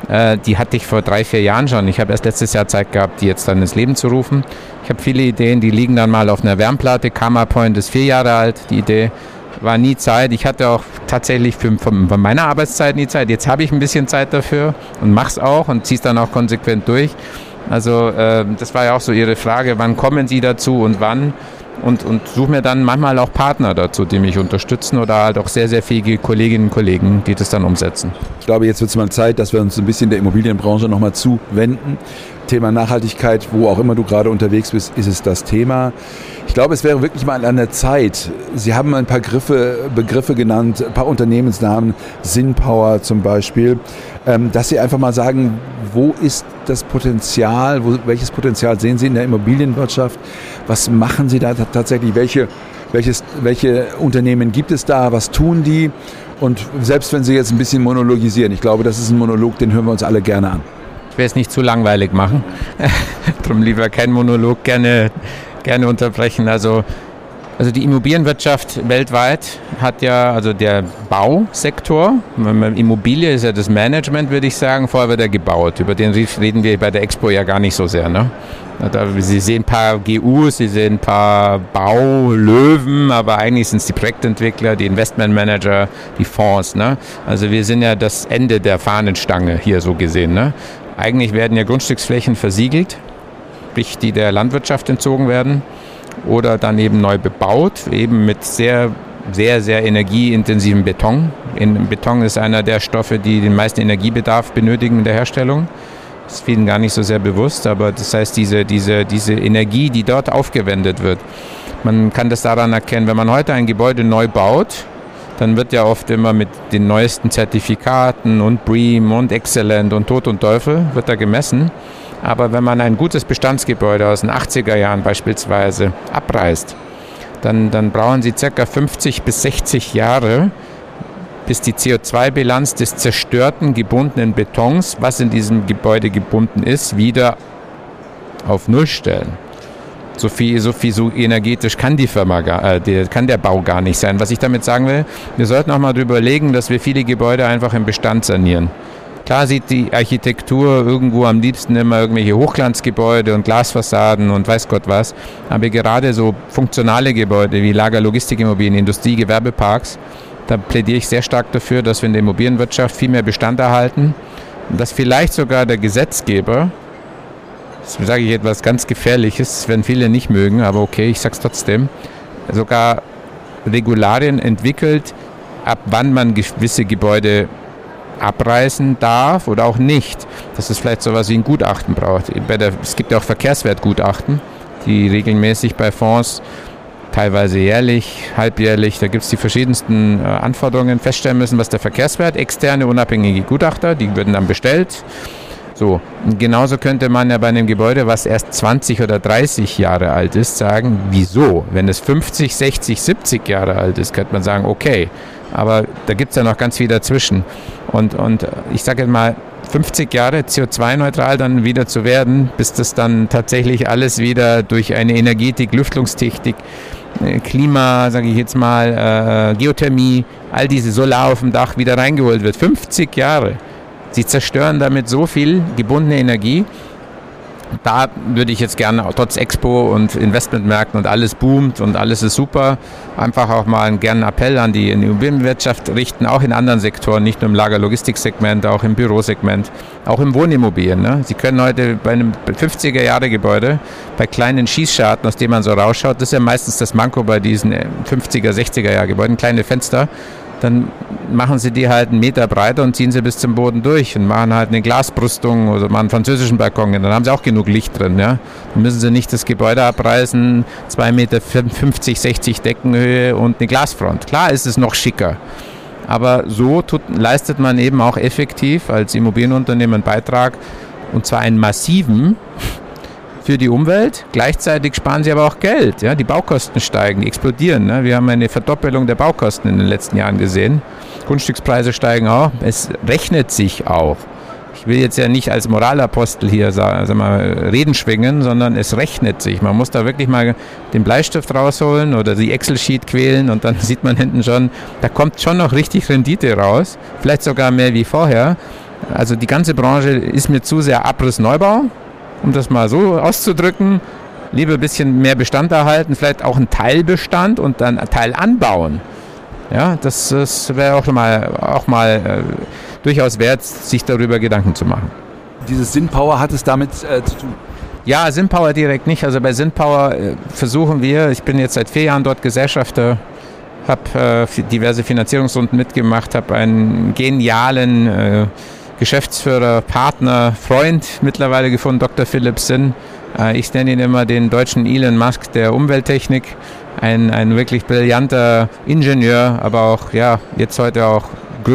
Speaker 2: Äh, die hatte ich vor drei, vier Jahren schon. Ich habe erst letztes Jahr Zeit gehabt, die jetzt dann ins Leben zu rufen. Ich habe viele Ideen, die liegen dann mal auf einer Wärmplatte. Karma Point ist vier Jahre alt, die Idee war nie Zeit. Ich hatte auch tatsächlich für, von, von meiner Arbeitszeit nie Zeit. Jetzt habe ich ein bisschen Zeit dafür und mache es auch und ziehe es dann auch konsequent durch. Also äh, das war ja auch so Ihre Frage, wann kommen Sie dazu und wann? Und, und suche mir dann manchmal auch Partner dazu, die mich unterstützen oder halt auch sehr, sehr fähige Kolleginnen und Kollegen, die das dann umsetzen.
Speaker 1: Ich glaube, jetzt wird es mal Zeit, dass wir uns ein bisschen der Immobilienbranche nochmal zuwenden. Thema Nachhaltigkeit, wo auch immer du gerade unterwegs bist, ist es das Thema. Ich glaube, es wäre wirklich mal an der Zeit. Sie haben ein paar Griffe, Begriffe genannt, ein paar Unternehmensnamen, Sinnpower zum Beispiel, ähm, dass Sie einfach mal sagen, wo ist das Potenzial, wo, welches Potenzial sehen Sie in der Immobilienwirtschaft? Was machen Sie da tatsächlich? Welche, welches, welche Unternehmen gibt es da? Was tun die? Und selbst wenn Sie jetzt ein bisschen monologisieren, ich glaube, das ist ein Monolog, den hören wir uns alle gerne an.
Speaker 2: Ich will es nicht zu langweilig machen. Darum lieber kein Monolog, gerne gerne unterbrechen. Also, also die Immobilienwirtschaft weltweit hat ja, also der Bausektor, Immobilie ist ja das Management, würde ich sagen, vorher wird er gebaut. Über den reden wir bei der Expo ja gar nicht so sehr. Ne? Sie sehen ein paar GUs, Sie sehen ein paar Baulöwen, aber eigentlich sind es die Projektentwickler, die Investmentmanager, die Fonds. Ne? Also wir sind ja das Ende der Fahnenstange hier so gesehen. Ne? Eigentlich werden ja Grundstücksflächen versiegelt sprich die der Landwirtschaft entzogen werden oder dann eben neu bebaut, eben mit sehr, sehr, sehr energieintensiven Beton. In, Beton ist einer der Stoffe, die den meisten Energiebedarf benötigen in der Herstellung. Das ist vielen gar nicht so sehr bewusst, aber das heißt, diese, diese, diese Energie, die dort aufgewendet wird, man kann das daran erkennen, wenn man heute ein Gebäude neu baut, dann wird ja oft immer mit den neuesten Zertifikaten und BREEAM und Excellent und Tod und Teufel wird da gemessen. Aber wenn man ein gutes Bestandsgebäude aus den 80er Jahren beispielsweise abreißt, dann, dann brauchen sie ca. 50 bis 60 Jahre, bis die CO2-Bilanz des zerstörten, gebundenen Betons, was in diesem Gebäude gebunden ist, wieder auf Null stellen. So viel, so viel so energetisch kann die Firma, gar, äh, der, kann der Bau gar nicht sein. Was ich damit sagen will, wir sollten auch mal darüber überlegen, dass wir viele Gebäude einfach im Bestand sanieren. Klar sieht die Architektur irgendwo am liebsten immer irgendwelche Hochglanzgebäude und Glasfassaden und weiß Gott was. Aber gerade so funktionale Gebäude wie Lager, Logistikimmobilien, Industrie, Gewerbeparks, da plädiere ich sehr stark dafür, dass wir in der Immobilienwirtschaft viel mehr Bestand erhalten. Und dass vielleicht sogar der Gesetzgeber, das sage ich etwas ganz Gefährliches, werden viele nicht mögen, aber okay, ich sage es trotzdem, sogar Regularien entwickelt, ab wann man gewisse Gebäude abreißen darf oder auch nicht. Dass es vielleicht so etwas wie ein Gutachten braucht. Der, es gibt ja auch Verkehrswertgutachten, die regelmäßig bei Fonds teilweise jährlich, halbjährlich, da gibt es die verschiedensten äh, Anforderungen feststellen müssen, was der Verkehrswert, externe unabhängige Gutachter, die würden dann bestellt. So, und genauso könnte man ja bei einem Gebäude, was erst 20 oder 30 Jahre alt ist, sagen, wieso? Wenn es 50, 60, 70 Jahre alt ist, könnte man sagen, okay, aber da gibt es ja noch ganz viel dazwischen. Und, und ich sage mal, 50 Jahre CO2-neutral dann wieder zu werden, bis das dann tatsächlich alles wieder durch eine Energetik, Lüftungstechnik, äh, Klima, sage ich jetzt mal, äh, Geothermie, all diese Solar auf dem Dach wieder reingeholt wird. 50 Jahre. Sie zerstören damit so viel gebundene Energie. Da würde ich jetzt gerne, trotz Expo und Investmentmärkten und alles boomt und alles ist super, einfach auch mal einen gerne Appell an die Immobilienwirtschaft richten, auch in anderen Sektoren, nicht nur im Lagerlogistiksegment, auch im Bürosegment, auch im Wohnimmobilien. Ne? Sie können heute bei einem 50er-Jahre-Gebäude, bei kleinen Schießscharten, aus denen man so rausschaut, das ist ja meistens das Manko bei diesen 50er, 60er-Jahr-Gebäuden, kleine Fenster, dann machen sie die halt einen Meter breiter und ziehen sie bis zum Boden durch und machen halt eine Glasbrüstung oder machen einen französischen Balkon. Dann haben sie auch genug Licht drin. Ja? Dann müssen sie nicht das Gebäude abreißen, 2,50 Meter, 50, 60 Deckenhöhe und eine Glasfront. Klar ist es noch schicker. Aber so tut, leistet man eben auch effektiv als Immobilienunternehmen einen Beitrag und zwar einen massiven für die Umwelt. Gleichzeitig sparen sie aber auch Geld. Ja? Die Baukosten steigen, die explodieren. Ne? Wir haben eine Verdoppelung der Baukosten in den letzten Jahren gesehen. Grundstückspreise steigen auch. Es rechnet sich auch. Ich will jetzt ja nicht als Moralapostel hier sag mal, Reden schwingen, sondern es rechnet sich. Man muss da wirklich mal den Bleistift rausholen oder die Excel-Sheet quälen und dann sieht man hinten schon, da kommt schon noch richtig Rendite raus. Vielleicht sogar mehr wie vorher. Also die ganze Branche ist mir zu sehr Abriss-Neubau um das mal so auszudrücken. Lieber ein bisschen mehr Bestand erhalten, vielleicht auch einen Teilbestand und dann einen Teil anbauen. Ja, das, das wäre auch mal, auch mal äh, durchaus wert, sich darüber Gedanken zu machen.
Speaker 1: Dieses Sinnpower hat es damit äh, zu tun?
Speaker 2: Ja, Sinnpower direkt nicht. Also bei Sinnpower äh, versuchen wir, ich bin jetzt seit vier Jahren dort Gesellschafter, habe äh, diverse Finanzierungsrunden mitgemacht, habe einen genialen äh, Geschäftsführer, Partner, Freund mittlerweile gefunden, Dr. Philipp Sinn. Äh, ich nenne ihn immer den deutschen Elon Musk der Umwelttechnik. Ein, ein wirklich brillanter Ingenieur, aber auch ja, jetzt heute auch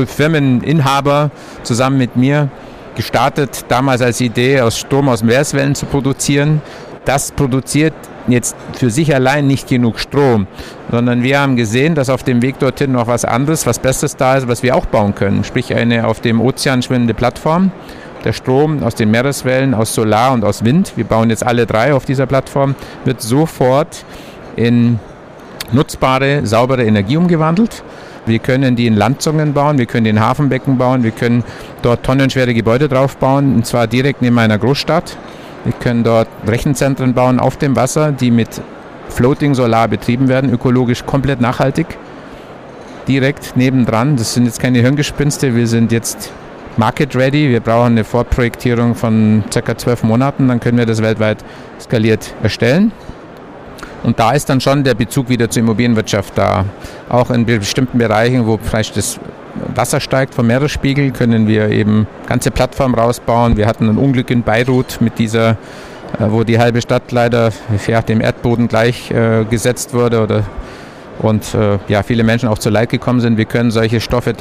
Speaker 2: Firmeninhaber zusammen mit mir. Gestartet damals als Idee, aus Strom aus Meereswellen zu produzieren. Das produziert jetzt für sich allein nicht genug Strom, sondern wir haben gesehen, dass auf dem Weg dorthin noch was anderes, was Besseres da ist, was wir auch bauen können. Sprich eine auf dem Ozean schwimmende Plattform. Der Strom aus den Meereswellen, aus Solar und aus Wind, wir bauen jetzt alle drei auf dieser Plattform, wird sofort in nutzbare, saubere Energie umgewandelt. Wir können die in Landzungen bauen, wir können die in Hafenbecken bauen, wir können dort tonnenschwere Gebäude drauf bauen, und zwar direkt neben einer Großstadt. Wir können dort Rechenzentren bauen auf dem Wasser, die mit Floating Solar betrieben werden, ökologisch komplett nachhaltig. Direkt nebendran, das sind jetzt keine Hirngespinste, wir sind jetzt market ready. Wir brauchen eine Vorprojektierung von ca. zwölf Monaten, dann können wir das weltweit skaliert erstellen. Und da ist dann schon der Bezug wieder zur Immobilienwirtschaft da. Auch in bestimmten Bereichen, wo vielleicht das Wasser steigt vom Meeresspiegel, können wir eben ganze Plattformen rausbauen. Wir hatten ein Unglück in Beirut mit dieser, äh, wo die halbe Stadt leider ja, dem Erdboden gleichgesetzt äh, wurde oder und äh, ja, viele Menschen auch zu Leid gekommen sind. Wir können solche Stoffe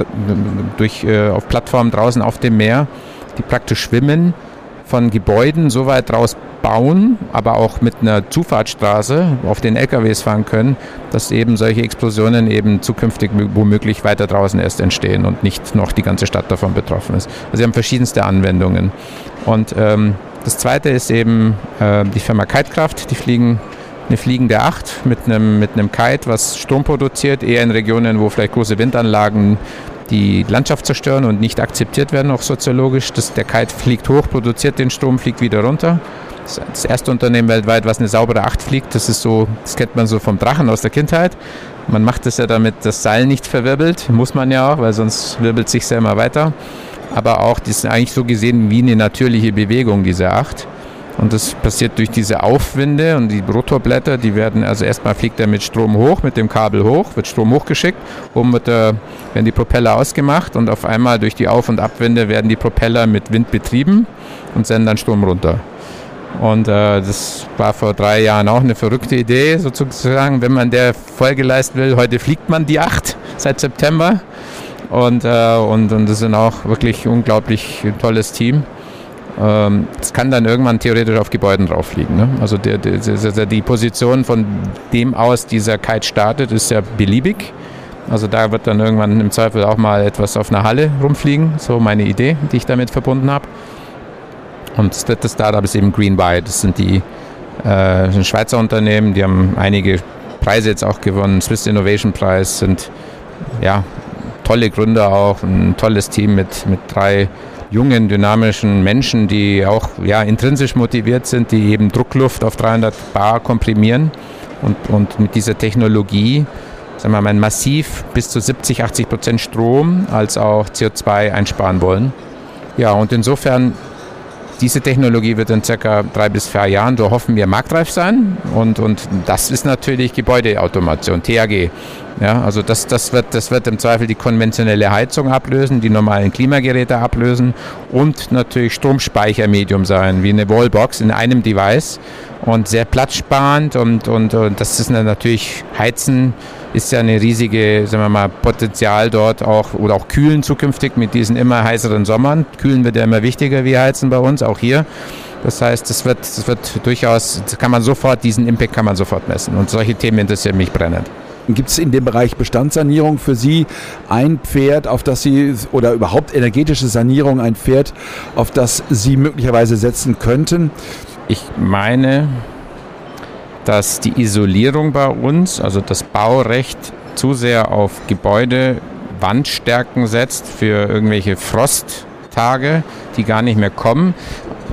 Speaker 2: durch, äh, auf Plattformen draußen auf dem Meer, die praktisch schwimmen, von Gebäuden so weit raus bauen, aber auch mit einer Zufahrtsstraße auf den LKWs fahren können, dass eben solche Explosionen eben zukünftig womöglich weiter draußen erst entstehen und nicht noch die ganze Stadt davon betroffen ist. Also wir haben verschiedenste Anwendungen. Und ähm, das zweite ist eben äh, die Firma Kitekraft, die fliegen eine fliegende Acht mit einem, mit einem Kite, was Strom produziert, eher in Regionen, wo vielleicht große Windanlagen die Landschaft zerstören und nicht akzeptiert werden, auch soziologisch. Das, der Kite fliegt hoch, produziert den Strom, fliegt wieder runter. Das, erste Unternehmen weltweit, was eine saubere Acht fliegt. Das ist so, das kennt man so vom Drachen aus der Kindheit. Man macht das ja damit das Seil nicht verwirbelt, muss man ja auch, weil sonst wirbelt sich ja immer weiter. Aber auch, das ist eigentlich so gesehen wie eine natürliche Bewegung, diese Acht. Und das passiert durch diese Aufwinde und die Rotorblätter, die werden, also erstmal fliegt er mit Strom hoch, mit dem Kabel hoch, wird Strom hochgeschickt, oben wird der, werden die Propeller ausgemacht und auf einmal durch die Auf- und Abwinde werden die Propeller mit Wind betrieben und senden dann Strom runter. Und äh, das war vor drei Jahren auch eine verrückte Idee, sozusagen, wenn man der Folge leisten will. Heute fliegt man die acht seit September. Und, äh, und, und das sind auch wirklich unglaublich tolles Team. Ähm, es kann dann irgendwann theoretisch auf Gebäuden drauf fliegen. Ne? Also der, der, der, die Position, von dem aus dieser Kite startet, ist ja beliebig. Also da wird dann irgendwann im Zweifel auch mal etwas auf einer Halle rumfliegen. So meine Idee, die ich damit verbunden habe. Und das dritte Startup ist eben Greenbuy. Das sind die äh, ein Schweizer Unternehmen, die haben einige Preise jetzt auch gewonnen. Swiss Innovation Prize sind ja tolle Gründer auch, ein tolles Team mit, mit drei jungen, dynamischen Menschen, die auch ja, intrinsisch motiviert sind, die eben Druckluft auf 300 Bar komprimieren und, und mit dieser Technologie sagen wir mal, massiv bis zu 70, 80 Prozent Strom als auch CO2 einsparen wollen. Ja, und insofern diese Technologie wird in circa drei bis vier Jahren, so hoffen wir, marktreif sein. Und, und das ist natürlich Gebäudeautomation, THG. Ja, also das, das, wird, das wird im Zweifel die konventionelle Heizung ablösen, die normalen Klimageräte ablösen und natürlich Stromspeichermedium sein, wie eine Wallbox in einem Device und sehr platzsparend und, und, und das ist natürlich Heizen ist ja eine riesige, sagen wir mal, Potenzial dort auch oder auch Kühlen zukünftig mit diesen immer heißeren Sommern. Kühlen wird ja immer wichtiger wie Heizen bei uns, auch hier. Das heißt, das wird, das wird durchaus, kann man sofort, diesen Impact kann man sofort messen. Und solche Themen interessieren mich brennend.
Speaker 1: Gibt es in dem Bereich Bestandssanierung für Sie ein Pferd, auf das Sie oder überhaupt energetische Sanierung ein Pferd, auf das Sie möglicherweise setzen könnten?
Speaker 2: Ich meine, dass die Isolierung bei uns, also das Baurecht, zu sehr auf Gebäude Wandstärken setzt für irgendwelche Frosttage, die gar nicht mehr kommen.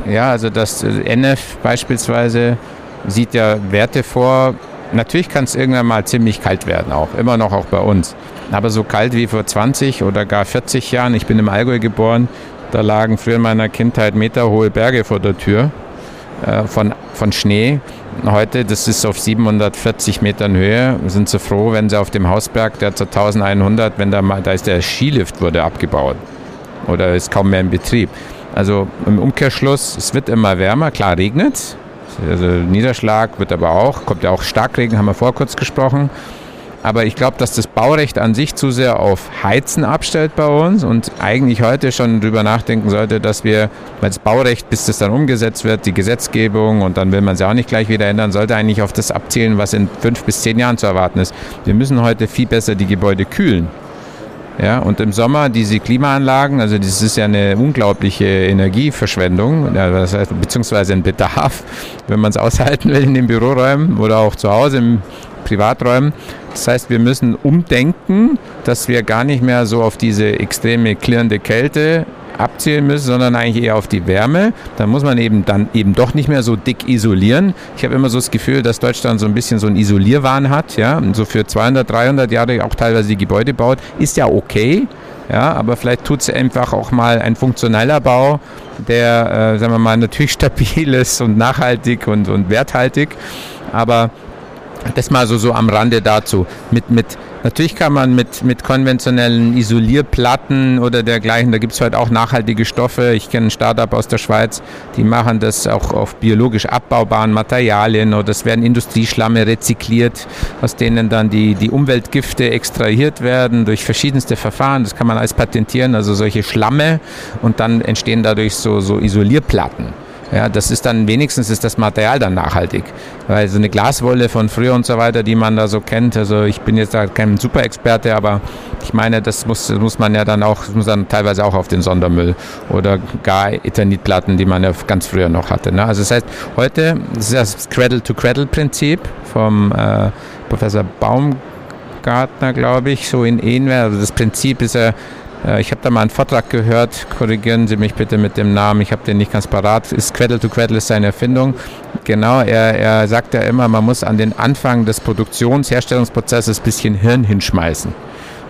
Speaker 2: Ja, also das NF beispielsweise sieht ja Werte vor. Natürlich kann es irgendwann mal ziemlich kalt werden, auch immer noch auch bei uns. Aber so kalt wie vor 20 oder gar 40 Jahren, ich bin im Allgäu geboren, da lagen früher in meiner Kindheit meterhohe Berge vor der Tür äh, von, von Schnee. Heute, das ist auf 740 Metern Höhe, sind sie froh, wenn sie auf dem Hausberg, der zur 1100, wenn da mal, da ist der Skilift wurde abgebaut oder ist kaum mehr in Betrieb. Also im Umkehrschluss, es wird immer wärmer, klar regnet also Niederschlag wird aber auch, kommt ja auch Starkregen, haben wir vor kurz gesprochen. Aber ich glaube, dass das Baurecht an sich zu sehr auf Heizen abstellt bei uns und eigentlich heute schon darüber nachdenken sollte, dass wir, weil das Baurecht, bis das dann umgesetzt wird, die Gesetzgebung und dann will man es ja auch nicht gleich wieder ändern, sollte eigentlich auf das abzielen, was in fünf bis zehn Jahren zu erwarten ist. Wir müssen heute viel besser die Gebäude kühlen. Ja, und im Sommer diese Klimaanlagen, also das ist ja eine unglaubliche Energieverschwendung, ja, das heißt, beziehungsweise ein Bedarf, wenn man es aushalten will in den Büroräumen oder auch zu Hause im Privaträumen. Das heißt, wir müssen umdenken, dass wir gar nicht mehr so auf diese extreme klirrende Kälte abzielen müssen, sondern eigentlich eher auf die Wärme. Da muss man eben dann eben doch nicht mehr so dick isolieren. Ich habe immer so das Gefühl, dass Deutschland so ein bisschen so einen Isolierwahn hat, ja, und so für 200, 300 Jahre auch teilweise die Gebäude baut, ist ja okay. Ja, aber vielleicht tut es einfach auch mal ein funktioneller Bau, der, äh, sagen wir mal, natürlich stabil ist und nachhaltig und, und werthaltig. Aber das mal so, so am Rande dazu. Mit, mit, natürlich kann man mit, mit konventionellen Isolierplatten oder dergleichen, da gibt es heute auch nachhaltige Stoffe. Ich kenne ein Startup aus der Schweiz, die machen das auch auf biologisch abbaubaren Materialien oder es werden Industrieschlamme rezykliert, aus denen dann die, die Umweltgifte extrahiert werden durch verschiedenste Verfahren. Das kann man alles patentieren, also solche Schlamme und dann entstehen dadurch so, so Isolierplatten. Ja, das ist dann wenigstens ist das Material dann nachhaltig. Weil so eine Glaswolle von früher und so weiter, die man da so kennt, also ich bin jetzt da kein Superexperte, aber ich meine, das muss, muss man ja dann auch, muss dann teilweise auch auf den Sondermüll oder gar Eternitplatten, die man ja ganz früher noch hatte. Ne? Also das heißt, heute, das ist das Cradle-to-Cradle-Prinzip vom äh, Professor Baumgartner, glaube ich, so in Enwer. Also das Prinzip ist ja, ich habe da mal einen Vortrag gehört, korrigieren Sie mich bitte mit dem Namen, ich habe den nicht ganz parat. Ist Cradle to Cradle ist seine Erfindung. Genau, er, er sagt ja immer, man muss an den Anfang des Produktionsherstellungsprozesses ein bisschen Hirn hinschmeißen.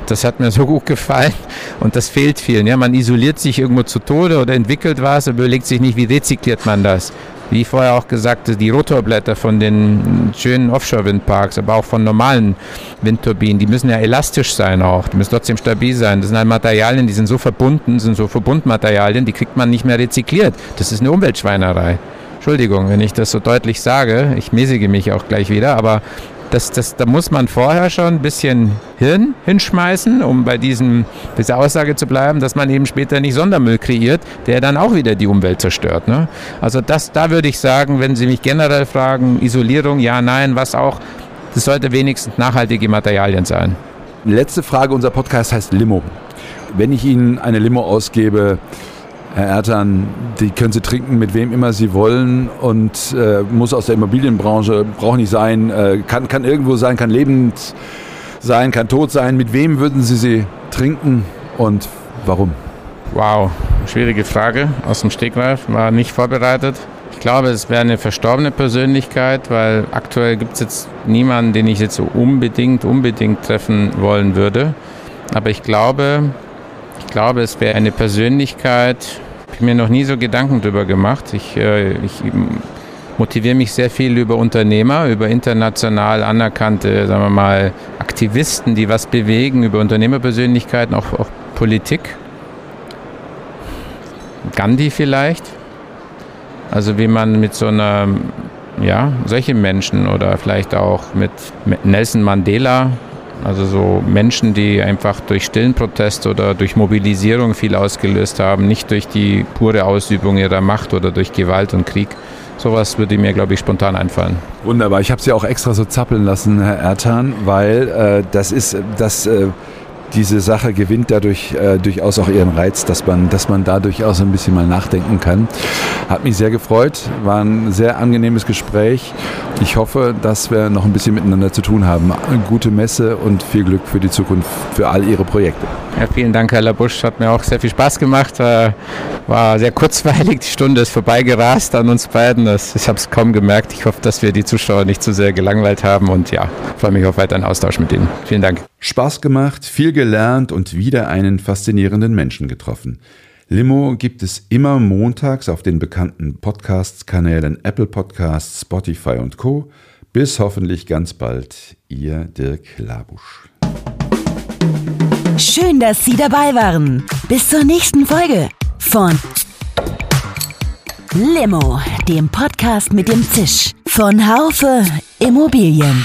Speaker 2: Das hat mir so gut gefallen und das fehlt vielen. Ja, man isoliert sich irgendwo zu Tode oder entwickelt was, aber überlegt sich nicht, wie rezykliert man das wie vorher auch gesagt, die Rotorblätter von den schönen Offshore-Windparks, aber auch von normalen Windturbinen, die müssen ja elastisch sein auch, die müssen trotzdem stabil sein. Das sind halt Materialien, die sind so verbunden, sind so Verbundmaterialien, die kriegt man nicht mehr rezykliert. Das ist eine Umweltschweinerei. Entschuldigung, wenn ich das so deutlich sage, ich mäßige mich auch gleich wieder, aber das, das, da muss man vorher schon ein bisschen Hirn hinschmeißen, um bei diesem, dieser Aussage zu bleiben, dass man eben später nicht Sondermüll kreiert, der dann auch wieder die Umwelt zerstört. Ne? Also das, da würde ich sagen, wenn Sie mich generell fragen, Isolierung, ja, nein, was auch, das sollte wenigstens nachhaltige Materialien sein.
Speaker 1: Letzte Frage, unser Podcast heißt Limo. Wenn ich Ihnen eine Limo ausgebe, Herr Ertan, die können Sie trinken, mit wem immer Sie wollen und äh, muss aus der Immobilienbranche, braucht nicht sein, äh, kann, kann irgendwo sein, kann lebend sein, kann tot sein. Mit wem würden Sie sie trinken und warum?
Speaker 2: Wow, schwierige Frage aus dem Stegreif, war nicht vorbereitet. Ich glaube, es wäre eine verstorbene Persönlichkeit, weil aktuell gibt es jetzt niemanden, den ich jetzt so unbedingt, unbedingt treffen wollen würde. Aber ich glaube, glaube, es wäre eine Persönlichkeit, ich habe mir noch nie so Gedanken drüber gemacht. Ich, äh, ich motiviere mich sehr viel über Unternehmer, über international anerkannte, sagen wir mal, Aktivisten, die was bewegen, über Unternehmerpersönlichkeiten, auch, auch Politik. Gandhi vielleicht. Also wie man mit so einer, ja, solche Menschen oder vielleicht auch mit Nelson Mandela, also so Menschen, die einfach durch stillen Protest oder durch Mobilisierung viel ausgelöst haben, nicht durch die pure Ausübung ihrer Macht oder durch Gewalt und Krieg. Sowas würde mir, glaube ich, spontan einfallen.
Speaker 1: Wunderbar. Ich habe Sie auch extra so zappeln lassen, Herr Ertan, weil äh, das ist das. Äh diese Sache gewinnt dadurch äh, durchaus auch ihren Reiz, dass man, dass man da durchaus ein bisschen mal nachdenken kann. Hat mich sehr gefreut, war ein sehr angenehmes Gespräch. Ich hoffe, dass wir noch ein bisschen miteinander zu tun haben. Eine gute Messe und viel Glück für die Zukunft, für all Ihre Projekte.
Speaker 2: Ja, vielen Dank, Herr Labusch. Hat mir auch sehr viel Spaß gemacht. Äh, war sehr kurzweilig. Die Stunde ist vorbeigerast an uns beiden. ich habe es kaum gemerkt. Ich hoffe, dass wir die Zuschauer nicht zu sehr gelangweilt haben und ja, freue mich auf weiteren Austausch mit Ihnen. Vielen Dank.
Speaker 1: Spaß gemacht, viel gelernt und wieder einen faszinierenden Menschen getroffen. Limo gibt es immer montags auf den bekannten Podcast-Kanälen Apple Podcasts, Spotify und Co. Bis hoffentlich ganz bald, Ihr Dirk Labusch.
Speaker 5: Schön, dass Sie dabei waren. Bis zur nächsten Folge von Limo, dem Podcast mit dem Zisch von Haufe Immobilien.